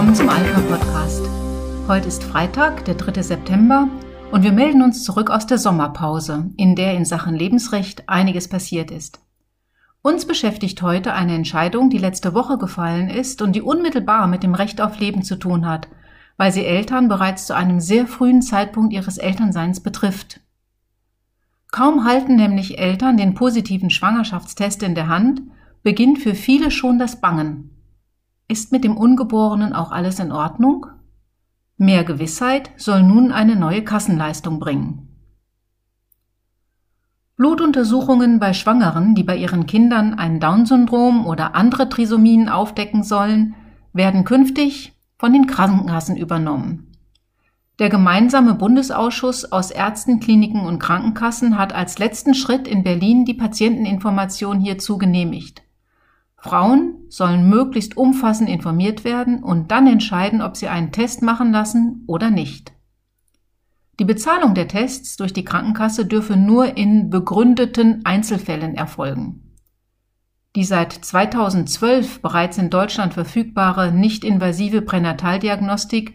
willkommen zum Alpha Podcast. Heute ist Freitag, der 3. September, und wir melden uns zurück aus der Sommerpause, in der in Sachen Lebensrecht einiges passiert ist. Uns beschäftigt heute eine Entscheidung, die letzte Woche gefallen ist und die unmittelbar mit dem Recht auf Leben zu tun hat, weil sie Eltern bereits zu einem sehr frühen Zeitpunkt ihres Elternseins betrifft. Kaum halten nämlich Eltern den positiven Schwangerschaftstest in der Hand, beginnt für viele schon das Bangen. Ist mit dem Ungeborenen auch alles in Ordnung? Mehr Gewissheit soll nun eine neue Kassenleistung bringen. Blutuntersuchungen bei Schwangeren, die bei ihren Kindern ein Down-Syndrom oder andere Trisomien aufdecken sollen, werden künftig von den Krankenkassen übernommen. Der gemeinsame Bundesausschuss aus Ärzten, Kliniken und Krankenkassen hat als letzten Schritt in Berlin die Patienteninformation hierzu genehmigt. Frauen sollen möglichst umfassend informiert werden und dann entscheiden, ob sie einen Test machen lassen oder nicht. Die Bezahlung der Tests durch die Krankenkasse dürfe nur in begründeten Einzelfällen erfolgen. Die seit 2012 bereits in Deutschland verfügbare nicht-invasive Pränataldiagnostik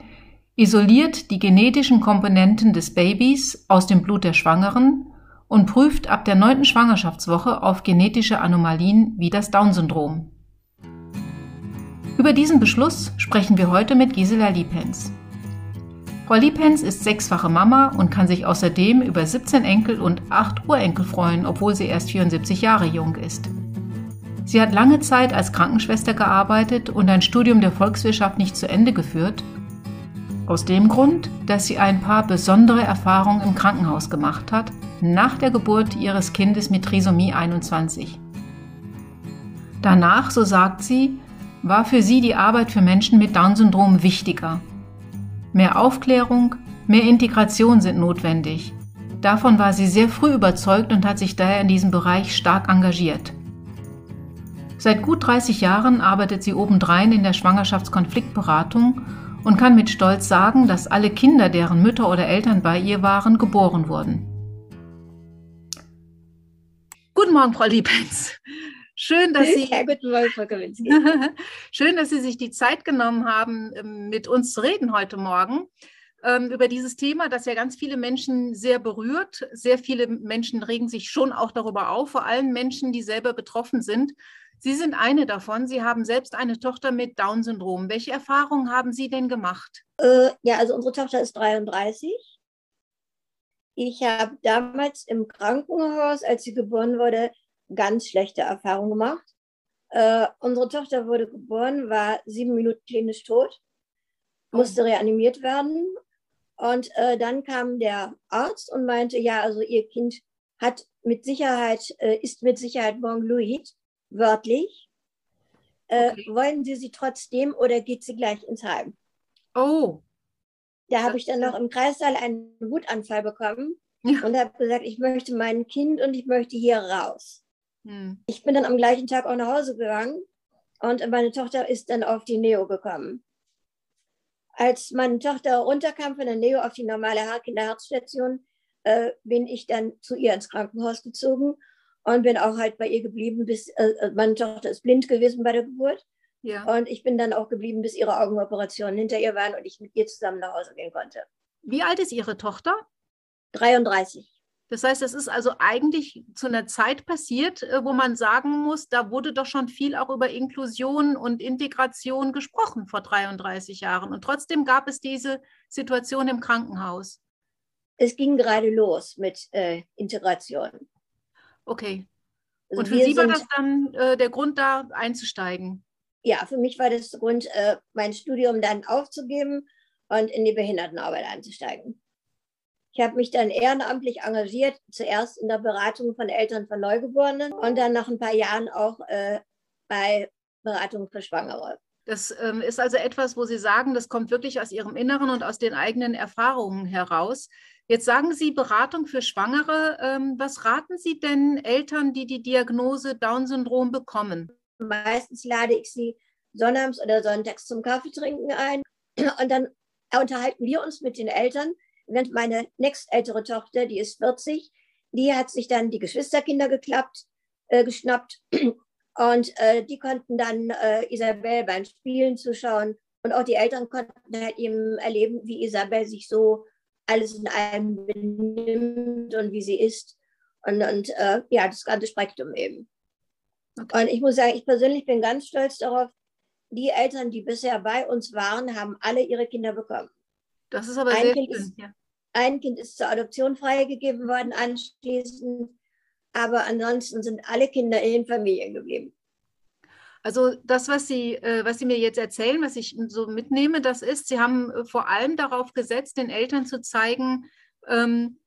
isoliert die genetischen Komponenten des Babys aus dem Blut der Schwangeren und prüft ab der neunten Schwangerschaftswoche auf genetische Anomalien wie das Down-Syndrom. Über diesen Beschluss sprechen wir heute mit Gisela Liepens. Frau Liepens ist sechsfache Mama und kann sich außerdem über 17 Enkel und 8 Urenkel freuen, obwohl sie erst 74 Jahre jung ist. Sie hat lange Zeit als Krankenschwester gearbeitet und ein Studium der Volkswirtschaft nicht zu Ende geführt aus dem Grund, dass sie ein paar besondere Erfahrungen im Krankenhaus gemacht hat, nach der Geburt ihres Kindes mit Trisomie 21. Danach, so sagt sie, war für sie die Arbeit für Menschen mit Down-Syndrom wichtiger. Mehr Aufklärung, mehr Integration sind notwendig. Davon war sie sehr früh überzeugt und hat sich daher in diesem Bereich stark engagiert. Seit gut 30 Jahren arbeitet sie obendrein in der Schwangerschaftskonfliktberatung und kann mit Stolz sagen, dass alle Kinder, deren Mütter oder Eltern bei ihr waren, geboren wurden. Guten Morgen, Frau Liebens. Schön, dass Sie, ja, guten Morgen, Frau Schön, dass Sie sich die Zeit genommen haben, ähm, mit uns zu reden heute Morgen ähm, über dieses Thema, das ja ganz viele Menschen sehr berührt. Sehr viele Menschen regen sich schon auch darüber auf, vor allem Menschen, die selber betroffen sind. Sie sind eine davon. Sie haben selbst eine Tochter mit Down-Syndrom. Welche Erfahrungen haben Sie denn gemacht? Äh, ja, also unsere Tochter ist 33. Ich habe damals im Krankenhaus, als sie geboren wurde, ganz schlechte Erfahrungen gemacht. Äh, unsere Tochter wurde geboren, war sieben Minuten klinisch tot, musste oh. reanimiert werden. Und äh, dann kam der Arzt und meinte, ja, also ihr Kind hat mit Sicherheit, äh, ist mit Sicherheit Mongloid wörtlich. Äh, okay. wollen Sie sie trotzdem oder geht sie gleich ins Heim? Oh. Da habe ich dann noch im Kreissaal einen Wutanfall bekommen ja. und habe gesagt, ich möchte mein Kind und ich möchte hier raus. Hm. Ich bin dann am gleichen Tag auch nach Hause gegangen und meine Tochter ist dann auf die Neo gekommen. Als meine Tochter runterkam von der Neo auf die normale Kinderherzstation, äh, bin ich dann zu ihr ins Krankenhaus gezogen und bin auch halt bei ihr geblieben, bis äh, äh, meine Tochter ist blind gewesen bei der Geburt. Ja. Und ich bin dann auch geblieben, bis ihre Augenoperationen hinter ihr waren und ich mit ihr zusammen nach Hause gehen konnte. Wie alt ist Ihre Tochter? 33. Das heißt, es ist also eigentlich zu einer Zeit passiert, äh, wo man sagen muss, da wurde doch schon viel auch über Inklusion und Integration gesprochen vor 33 Jahren. Und trotzdem gab es diese Situation im Krankenhaus. Es ging gerade los mit äh, Integration. Okay. Also und für Sie war das dann äh, der Grund, da einzusteigen? Ja, für mich war das Grund, äh, mein Studium dann aufzugeben und in die Behindertenarbeit einzusteigen. Ich habe mich dann ehrenamtlich engagiert, zuerst in der Beratung von Eltern von Neugeborenen und dann nach ein paar Jahren auch äh, bei Beratung für Schwangere. Das ähm, ist also etwas, wo Sie sagen, das kommt wirklich aus Ihrem Inneren und aus den eigenen Erfahrungen heraus. Jetzt sagen Sie Beratung für Schwangere. Ähm, was raten Sie denn Eltern, die die Diagnose Down-Syndrom bekommen? Meistens lade ich sie sonnabends oder sonntags zum Kaffeetrinken ein und dann unterhalten wir uns mit den Eltern. Während meine nächstältere Tochter, die ist 40, die hat sich dann die Geschwisterkinder geklappt, äh, geschnappt und äh, die konnten dann äh, Isabel beim Spielen zuschauen Und auch die Eltern konnten halt eben erleben, wie Isabel sich so alles in allem benimmt und wie sie ist. Und, und äh, ja, das ganze Spektrum eben. Okay. Und ich muss sagen, ich persönlich bin ganz stolz darauf, die Eltern, die bisher bei uns waren, haben alle ihre Kinder bekommen. Das ist aber ein sehr kind schön. Ist, ja. Ein Kind ist zur Adoption freigegeben worden anschließend, aber ansonsten sind alle Kinder in den Familien geblieben. Also das, was Sie, äh, was Sie mir jetzt erzählen, was ich so mitnehme, das ist, Sie haben äh, vor allem darauf gesetzt, den Eltern zu zeigen, ähm,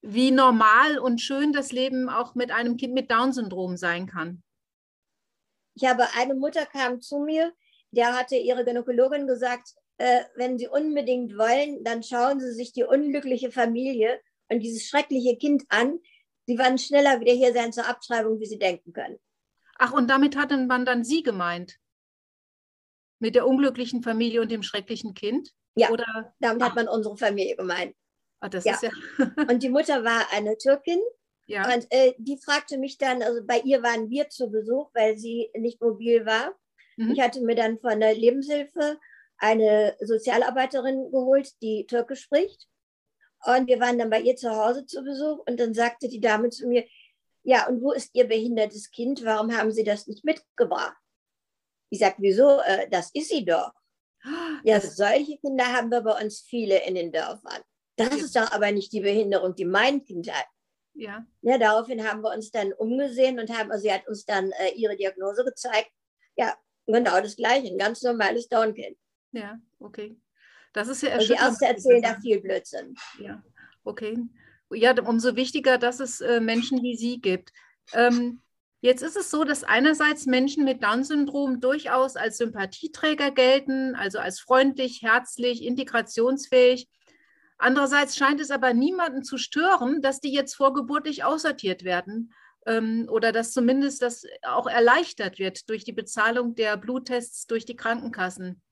wie normal und schön das Leben auch mit einem Kind mit Down-Syndrom sein kann. Ich habe eine Mutter kam zu mir, der hatte ihre Gynäkologin gesagt, äh, wenn Sie unbedingt wollen, dann schauen Sie sich die unglückliche Familie und dieses schreckliche Kind an. Sie werden schneller wieder hier sein zur Abtreibung, wie Sie denken können. Ach, und damit hatte man dann Sie gemeint? Mit der unglücklichen Familie und dem schrecklichen Kind? Ja, Oder? damit hat man unsere Familie gemeint. Ah, das ja. ist ja. und die Mutter war eine Türkin. Ja. Und äh, die fragte mich dann, also bei ihr waren wir zu Besuch, weil sie nicht mobil war. Mhm. Ich hatte mir dann von der Lebenshilfe eine Sozialarbeiterin geholt, die Türkisch spricht. Und wir waren dann bei ihr zu Hause zu Besuch und dann sagte die Dame zu mir, ja, und wo ist Ihr behindertes Kind? Warum haben Sie das nicht mitgebracht? Ich sage, wieso? Äh, das ist sie doch. Ja, solche Kinder haben wir bei uns viele in den Dörfern. Das ist doch aber nicht die Behinderung, die mein Kind hat. Ja. ja. Daraufhin haben wir uns dann umgesehen und haben, also sie hat uns dann äh, ihre Diagnose gezeigt. Ja, genau das Gleiche, ein ganz normales Down-Kind. Ja, okay. Das ist ja Und die Ärzte erzählen da viel Blödsinn. Ja, okay ja, umso wichtiger, dass es äh, Menschen wie Sie gibt. Ähm, jetzt ist es so, dass einerseits Menschen mit Down-Syndrom durchaus als Sympathieträger gelten, also als freundlich, herzlich, integrationsfähig. Andererseits scheint es aber niemanden zu stören, dass die jetzt vorgeburtlich aussortiert werden ähm, oder dass zumindest das auch erleichtert wird durch die Bezahlung der Bluttests durch die Krankenkassen.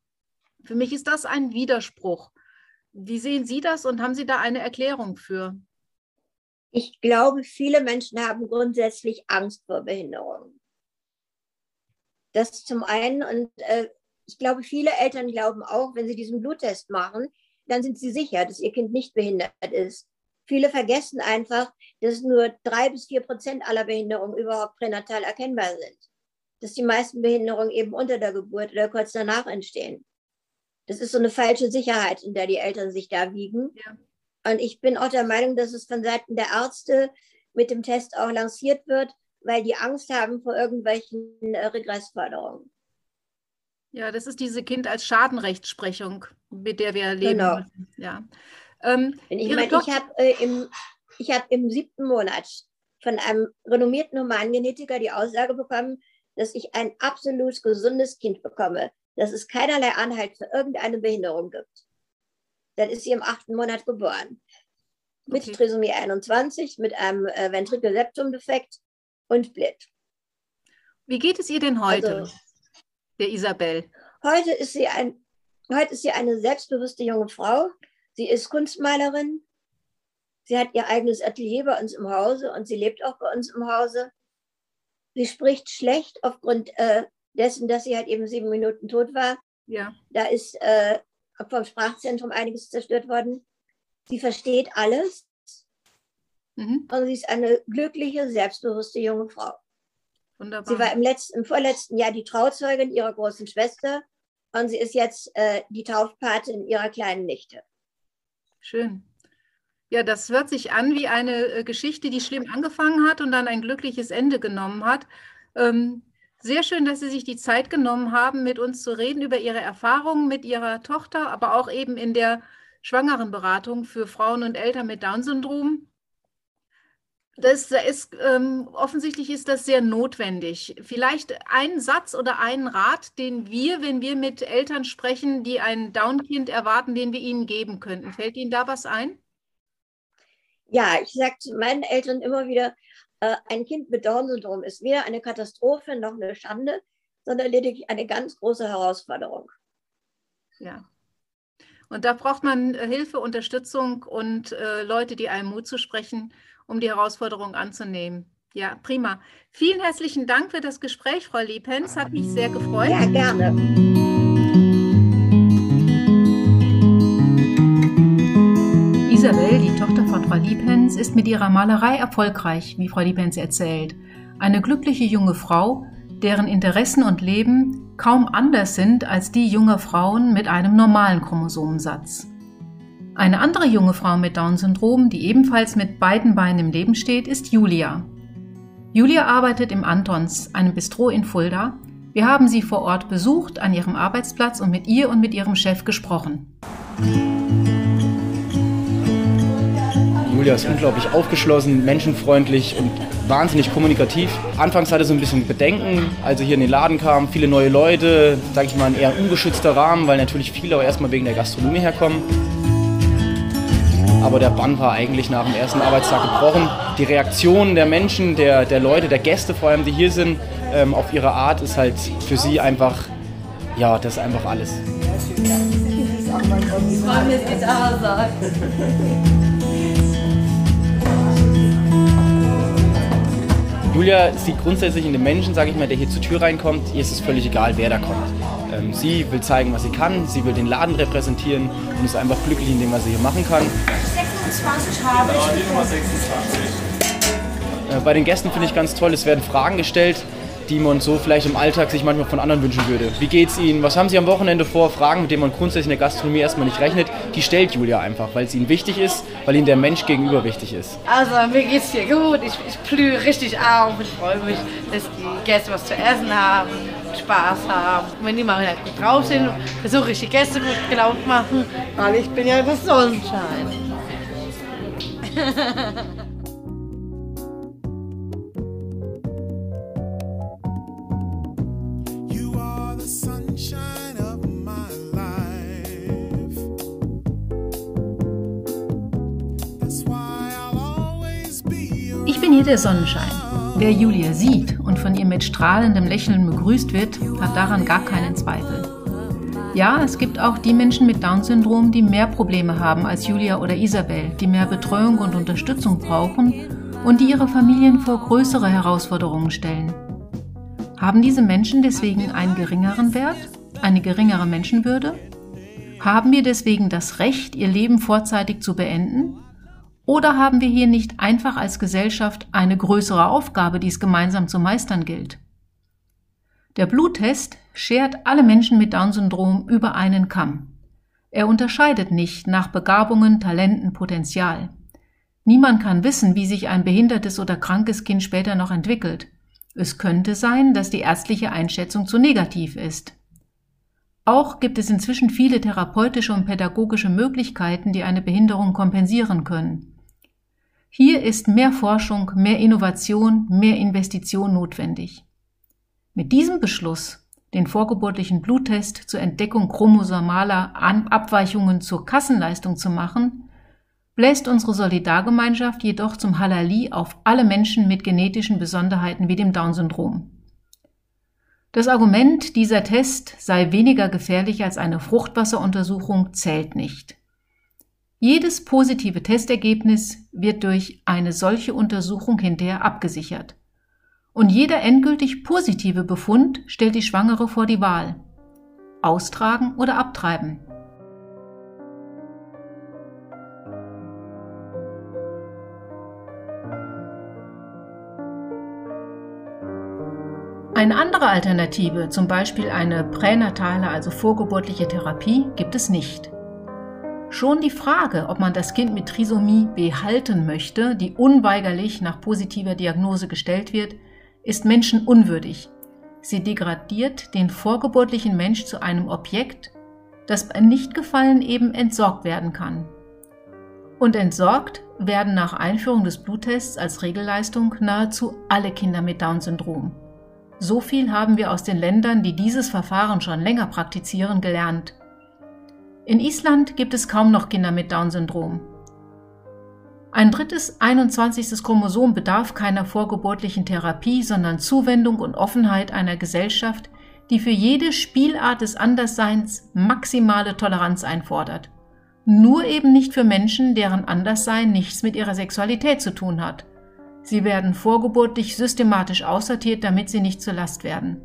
Für mich ist das ein Widerspruch. Wie sehen Sie das und haben Sie da eine Erklärung für? Ich glaube, viele Menschen haben grundsätzlich Angst vor Behinderung. Das zum einen. Und äh, ich glaube, viele Eltern glauben auch, wenn sie diesen Bluttest machen, dann sind sie sicher, dass ihr Kind nicht behindert ist. Viele vergessen einfach, dass nur drei bis vier Prozent aller Behinderungen überhaupt pränatal erkennbar sind. Dass die meisten Behinderungen eben unter der Geburt oder kurz danach entstehen. Das ist so eine falsche Sicherheit, in der die Eltern sich da wiegen. Ja. Und ich bin auch der Meinung, dass es von Seiten der Ärzte mit dem Test auch lanciert wird, weil die Angst haben vor irgendwelchen äh, Regressforderungen. Ja, das ist diese Kind als Schadenrechtsprechung, mit der wir leben. Genau. Ja. Ähm, ich meine, ich habe äh, im, hab im siebten Monat von einem renommierten Humangenetiker die Aussage bekommen, dass ich ein absolut gesundes Kind bekomme, dass es keinerlei Anhalt für irgendeine Behinderung gibt. Dann ist sie im achten Monat geboren. Mit okay. Trisomie 21, mit einem äh, Ventrikelseptum-Defekt und blind. Wie geht es ihr denn heute, also, der Isabel? Heute ist, sie ein, heute ist sie eine selbstbewusste junge Frau. Sie ist Kunstmalerin. Sie hat ihr eigenes Atelier bei uns im Hause und sie lebt auch bei uns im Hause. Sie spricht schlecht aufgrund äh, dessen, dass sie halt eben sieben Minuten tot war. Ja. Da ist äh, vom Sprachzentrum einiges zerstört worden. Sie versteht alles. Mhm. Und sie ist eine glückliche, selbstbewusste junge Frau. Wunderbar. Sie war im, letzten, im vorletzten Jahr die Trauzeugin ihrer großen Schwester und sie ist jetzt äh, die Taufpatin ihrer kleinen Nichte. Schön. Ja, das hört sich an wie eine äh, Geschichte, die schlimm angefangen hat und dann ein glückliches Ende genommen hat. Ähm, sehr schön, dass Sie sich die Zeit genommen haben, mit uns zu reden über Ihre Erfahrungen mit Ihrer Tochter, aber auch eben in der Schwangerenberatung für Frauen und Eltern mit Down-Syndrom. Das ist, ähm, offensichtlich ist das sehr notwendig. Vielleicht ein Satz oder einen Rat, den wir, wenn wir mit Eltern sprechen, die ein Down-Kind erwarten, den wir ihnen geben könnten. Fällt Ihnen da was ein? Ja, ich sage zu meinen Eltern immer wieder, äh, ein Kind mit Down-Syndrom ist weder eine Katastrophe noch eine Schande, sondern lediglich eine ganz große Herausforderung. Ja. Und da braucht man äh, Hilfe, Unterstützung und äh, Leute, die einem Mut zu sprechen, um die Herausforderung anzunehmen. Ja, prima. Vielen herzlichen Dank für das Gespräch, Frau Liebhens. Hat mich sehr gefreut. Ja, gerne. Isabel, die Tochter von Frau Liebhens, ist mit ihrer Malerei erfolgreich, wie Frau Liebhens erzählt. Eine glückliche junge Frau, deren Interessen und Leben kaum anders sind als die junger Frauen mit einem normalen Chromosomensatz. Eine andere junge Frau mit Down-Syndrom, die ebenfalls mit beiden Beinen im Leben steht, ist Julia. Julia arbeitet im Antons, einem Bistro in Fulda. Wir haben sie vor Ort besucht, an ihrem Arbeitsplatz und mit ihr und mit ihrem Chef gesprochen. Julia ist unglaublich aufgeschlossen, menschenfreundlich und wahnsinnig kommunikativ. Anfangs hatte sie ein bisschen Bedenken, als sie hier in den Laden kam. Viele neue Leute, sage ich mal, ein eher ungeschützter Rahmen, weil natürlich viele auch erstmal wegen der Gastronomie herkommen. Aber der Bann war eigentlich nach dem ersten Arbeitstag gebrochen. Die Reaktion der Menschen, der, der Leute, der Gäste vor allem, die hier sind, ähm, auf ihre Art ist halt für sie einfach, ja, das ist einfach alles. Ich freue mich, da sein. Julia sieht grundsätzlich in den Menschen, sage ich mal, der hier zur Tür reinkommt, ihr ist es völlig egal, wer da kommt. Ähm, sie will zeigen, was sie kann, sie will den Laden repräsentieren und ist einfach glücklich in dem, was sie hier machen kann. 26 habe ich. Äh, bei den Gästen finde ich ganz toll, es werden Fragen gestellt, die man so vielleicht im Alltag sich manchmal von anderen wünschen würde. Wie geht's Ihnen? Was haben Sie am Wochenende vor? Fragen, mit denen man grundsätzlich in der Gastronomie erstmal nicht rechnet, die stellt Julia einfach, weil es ihnen wichtig ist, weil ihnen der Mensch gegenüber wichtig ist. Also mir geht's hier gut, ich, ich blühe richtig auf, ich freue mich, dass die Gäste was zu essen haben, Spaß haben. Wenn die mal gut drauf sind, versuche ich die Gäste gut gelaunt machen, weil ich bin ja das Sonnenschein. Ich bin hier der Sonnenschein. Wer Julia sieht und von ihr mit strahlendem Lächeln begrüßt wird, hat daran gar keinen Zweifel. Ja, es gibt auch die Menschen mit Down-Syndrom, die mehr Probleme haben als Julia oder Isabel, die mehr Betreuung und Unterstützung brauchen und die ihre Familien vor größere Herausforderungen stellen. Haben diese Menschen deswegen einen geringeren Wert, eine geringere Menschenwürde? Haben wir deswegen das Recht, ihr Leben vorzeitig zu beenden? Oder haben wir hier nicht einfach als Gesellschaft eine größere Aufgabe, die es gemeinsam zu meistern gilt? Der Bluttest schert alle Menschen mit Down-Syndrom über einen Kamm. Er unterscheidet nicht nach Begabungen, Talenten, Potenzial. Niemand kann wissen, wie sich ein behindertes oder krankes Kind später noch entwickelt. Es könnte sein, dass die ärztliche Einschätzung zu negativ ist. Auch gibt es inzwischen viele therapeutische und pädagogische Möglichkeiten, die eine Behinderung kompensieren können. Hier ist mehr Forschung, mehr Innovation, mehr Investition notwendig. Mit diesem Beschluss, den vorgeburtlichen Bluttest zur Entdeckung chromosomaler Abweichungen zur Kassenleistung zu machen, bläst unsere Solidargemeinschaft jedoch zum Halali auf alle Menschen mit genetischen Besonderheiten wie dem Down-Syndrom. Das Argument, dieser Test sei weniger gefährlich als eine Fruchtwasseruntersuchung, zählt nicht. Jedes positive Testergebnis wird durch eine solche Untersuchung hinterher abgesichert. Und jeder endgültig positive Befund stellt die Schwangere vor die Wahl. Austragen oder abtreiben. Eine andere Alternative, zum Beispiel eine pränatale, also vorgeburtliche Therapie, gibt es nicht. Schon die Frage, ob man das Kind mit Trisomie behalten möchte, die unweigerlich nach positiver Diagnose gestellt wird, ist menschenunwürdig. Sie degradiert den vorgeburtlichen Mensch zu einem Objekt, das bei Nichtgefallen eben entsorgt werden kann. Und entsorgt werden nach Einführung des Bluttests als Regelleistung nahezu alle Kinder mit Down-Syndrom. So viel haben wir aus den Ländern, die dieses Verfahren schon länger praktizieren, gelernt. In Island gibt es kaum noch Kinder mit Down-Syndrom. Ein drittes 21. Chromosom bedarf keiner vorgeburtlichen Therapie, sondern Zuwendung und Offenheit einer Gesellschaft, die für jede Spielart des Andersseins maximale Toleranz einfordert. Nur eben nicht für Menschen, deren Anderssein nichts mit ihrer Sexualität zu tun hat. Sie werden vorgeburtlich systematisch aussortiert, damit sie nicht zur Last werden.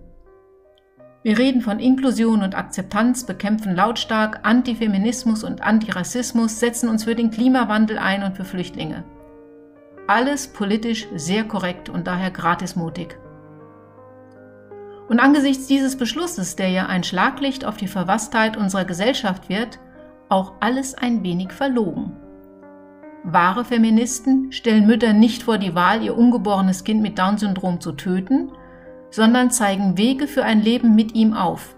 Wir reden von Inklusion und Akzeptanz, bekämpfen lautstark Antifeminismus und Antirassismus, setzen uns für den Klimawandel ein und für Flüchtlinge. Alles politisch sehr korrekt und daher gratismutig. Und angesichts dieses Beschlusses, der ja ein Schlaglicht auf die Verwasstheit unserer Gesellschaft wird, auch alles ein wenig verlogen. Wahre Feministen stellen Mütter nicht vor die Wahl, ihr ungeborenes Kind mit Down-Syndrom zu töten, sondern zeigen Wege für ein Leben mit ihm auf.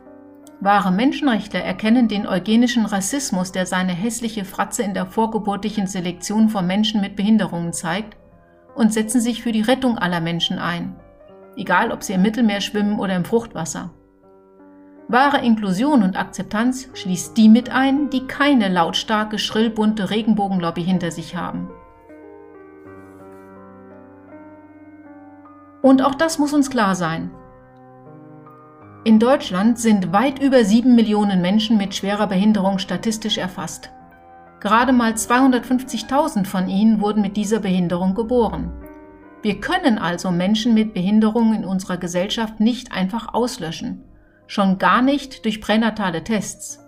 Wahre Menschenrechtler erkennen den eugenischen Rassismus, der seine hässliche Fratze in der vorgeburtlichen Selektion von Menschen mit Behinderungen zeigt, und setzen sich für die Rettung aller Menschen ein, egal ob sie im Mittelmeer schwimmen oder im Fruchtwasser. Wahre Inklusion und Akzeptanz schließt die mit ein, die keine lautstarke, schrillbunte Regenbogenlobby hinter sich haben. Und auch das muss uns klar sein. In Deutschland sind weit über sieben Millionen Menschen mit schwerer Behinderung statistisch erfasst. Gerade mal 250.000 von ihnen wurden mit dieser Behinderung geboren. Wir können also Menschen mit Behinderung in unserer Gesellschaft nicht einfach auslöschen, schon gar nicht durch pränatale Tests.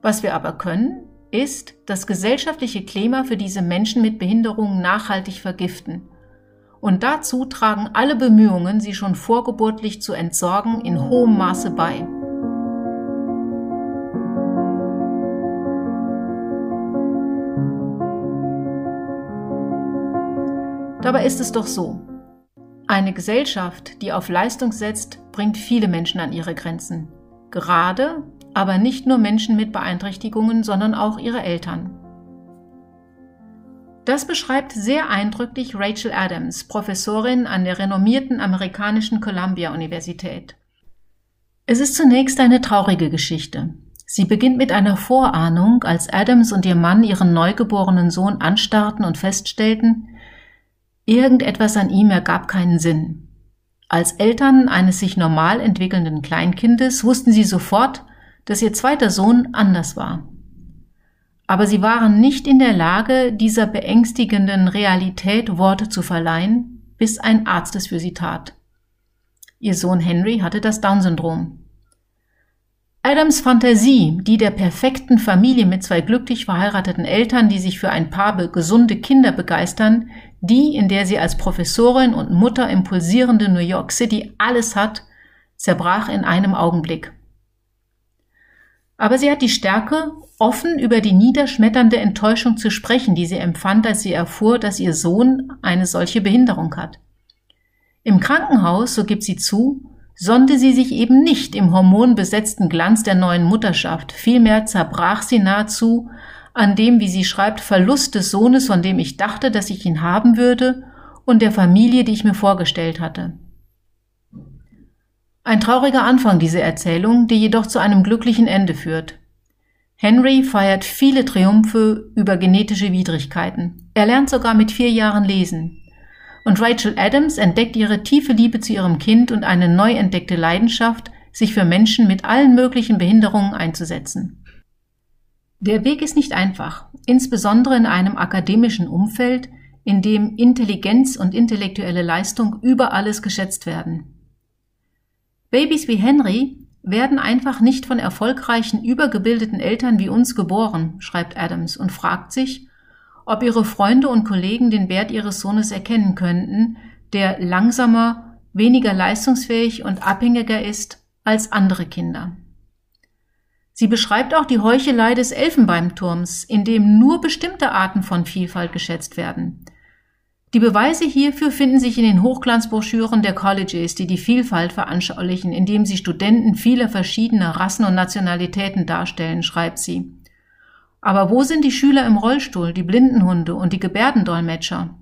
Was wir aber können, ist das gesellschaftliche Klima für diese Menschen mit Behinderungen nachhaltig vergiften und dazu tragen alle Bemühungen, sie schon vorgeburtlich zu entsorgen, in hohem Maße bei. Dabei ist es doch so. Eine Gesellschaft, die auf Leistung setzt, bringt viele Menschen an ihre Grenzen. Gerade, aber nicht nur Menschen mit Beeinträchtigungen, sondern auch ihre Eltern. Das beschreibt sehr eindrücklich Rachel Adams, Professorin an der renommierten amerikanischen Columbia-Universität. Es ist zunächst eine traurige Geschichte. Sie beginnt mit einer Vorahnung, als Adams und ihr Mann ihren neugeborenen Sohn anstarrten und feststellten, irgendetwas an ihm ergab keinen Sinn. Als Eltern eines sich normal entwickelnden Kleinkindes wussten sie sofort, dass ihr zweiter Sohn anders war aber sie waren nicht in der Lage, dieser beängstigenden Realität Worte zu verleihen, bis ein Arzt es für sie tat. Ihr Sohn Henry hatte das Down-Syndrom. Adams Fantasie, die der perfekten Familie mit zwei glücklich verheirateten Eltern, die sich für ein paar gesunde Kinder begeistern, die, in der sie als Professorin und Mutter im pulsierenden New York City alles hat, zerbrach in einem Augenblick. Aber sie hat die Stärke, offen über die niederschmetternde Enttäuschung zu sprechen, die sie empfand, als sie erfuhr, dass ihr Sohn eine solche Behinderung hat. Im Krankenhaus, so gibt sie zu, sonnte sie sich eben nicht im hormonbesetzten Glanz der neuen Mutterschaft, vielmehr zerbrach sie nahezu an dem, wie sie schreibt, Verlust des Sohnes, von dem ich dachte, dass ich ihn haben würde, und der Familie, die ich mir vorgestellt hatte. Ein trauriger Anfang diese Erzählung, die jedoch zu einem glücklichen Ende führt. Henry feiert viele Triumphe über genetische Widrigkeiten. Er lernt sogar mit vier Jahren lesen. Und Rachel Adams entdeckt ihre tiefe Liebe zu ihrem Kind und eine neu entdeckte Leidenschaft, sich für Menschen mit allen möglichen Behinderungen einzusetzen. Der Weg ist nicht einfach, insbesondere in einem akademischen Umfeld, in dem Intelligenz und intellektuelle Leistung über alles geschätzt werden. Babys wie Henry werden einfach nicht von erfolgreichen, übergebildeten Eltern wie uns geboren, schreibt Adams und fragt sich, ob ihre Freunde und Kollegen den Wert ihres Sohnes erkennen könnten, der langsamer, weniger leistungsfähig und abhängiger ist als andere Kinder. Sie beschreibt auch die Heuchelei des Elfenbeinturms, in dem nur bestimmte Arten von Vielfalt geschätzt werden. Die Beweise hierfür finden sich in den Hochglanzbroschüren der Colleges, die die Vielfalt veranschaulichen, indem sie Studenten vieler verschiedener Rassen und Nationalitäten darstellen, schreibt sie. Aber wo sind die Schüler im Rollstuhl, die Blindenhunde und die Gebärdendolmetscher?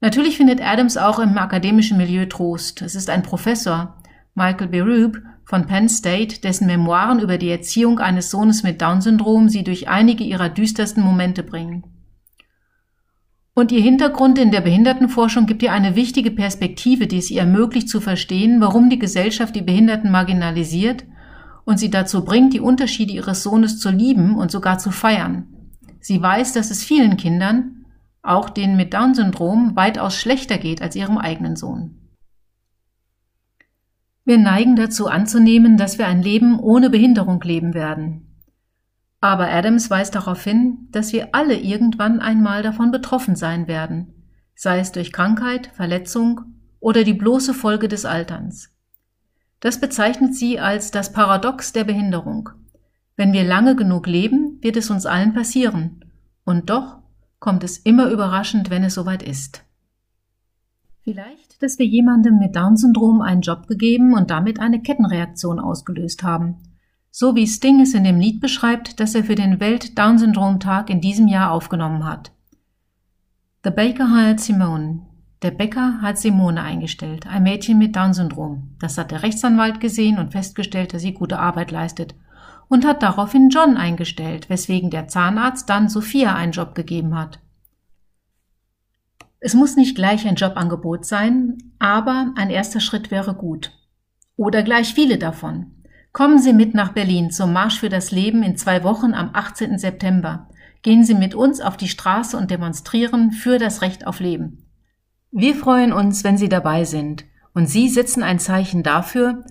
Natürlich findet Adams auch im akademischen Milieu Trost. Es ist ein Professor, Michael Berube von Penn State, dessen Memoiren über die Erziehung eines Sohnes mit Down-Syndrom sie durch einige ihrer düstersten Momente bringen. Und ihr Hintergrund in der Behindertenforschung gibt ihr eine wichtige Perspektive, die es ihr ermöglicht zu verstehen, warum die Gesellschaft die Behinderten marginalisiert und sie dazu bringt, die Unterschiede ihres Sohnes zu lieben und sogar zu feiern. Sie weiß, dass es vielen Kindern, auch denen mit Down-Syndrom, weitaus schlechter geht als ihrem eigenen Sohn. Wir neigen dazu anzunehmen, dass wir ein Leben ohne Behinderung leben werden. Aber Adams weist darauf hin, dass wir alle irgendwann einmal davon betroffen sein werden, sei es durch Krankheit, Verletzung oder die bloße Folge des Alterns. Das bezeichnet sie als das Paradox der Behinderung. Wenn wir lange genug leben, wird es uns allen passieren. Und doch kommt es immer überraschend, wenn es soweit ist. Vielleicht, dass wir jemandem mit Down-Syndrom einen Job gegeben und damit eine Kettenreaktion ausgelöst haben. So wie Sting es in dem Lied beschreibt, das er für den Welt-Down-Syndrom-Tag in diesem Jahr aufgenommen hat. The Baker hired Simone. Der Bäcker hat Simone eingestellt, ein Mädchen mit Down-Syndrom. Das hat der Rechtsanwalt gesehen und festgestellt, dass sie gute Arbeit leistet und hat daraufhin John eingestellt, weswegen der Zahnarzt dann Sophia einen Job gegeben hat. Es muss nicht gleich ein Jobangebot sein, aber ein erster Schritt wäre gut. Oder gleich viele davon. Kommen Sie mit nach Berlin zum Marsch für das Leben in zwei Wochen am 18. September. Gehen Sie mit uns auf die Straße und demonstrieren für das Recht auf Leben. Wir freuen uns, wenn Sie dabei sind und Sie setzen ein Zeichen dafür,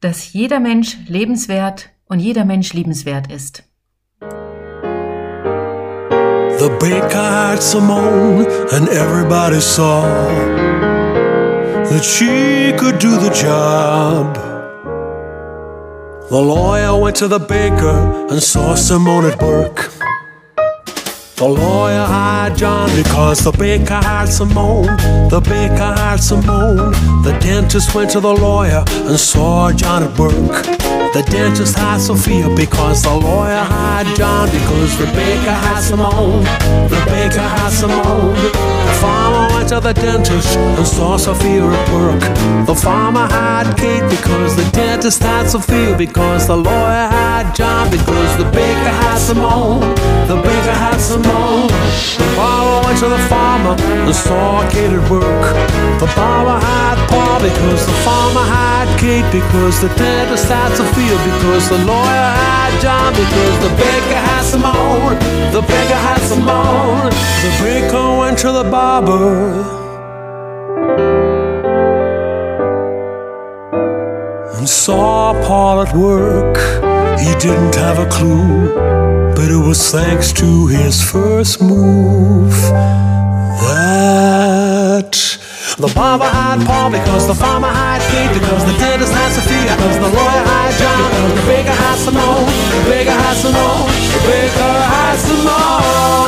dass jeder Mensch lebenswert und jeder Mensch liebenswert ist. The baker had Simone and everybody saw that she could do the job. The lawyer went to the baker and saw Simone at work. The lawyer hired John because the baker hired Simone. The baker hired Simone. The dentist went to the lawyer and saw John at work. The dentist hired Sophia because the lawyer hired John because the baker had Simone. The baker the dentist and saw Sophia at work. The farmer had Kate because the dentist had Sophia because the lawyer had John because the baker had Simone. The baker had Simone. The farmer went to the farmer and saw Kate at work. The farmer had Paul because the farmer had Kate because the dentist had Sophia because the lawyer had John because the baker had Simone. The baker had Simone. The baker went to the barber. And saw Paul at work. He didn't have a clue, but it was thanks to his first move that the barber had Paul because the farmer had Kate because the dentist had Sophia because the lawyer had John because the baker had Simone, the baker had Simone, the baker had Simone.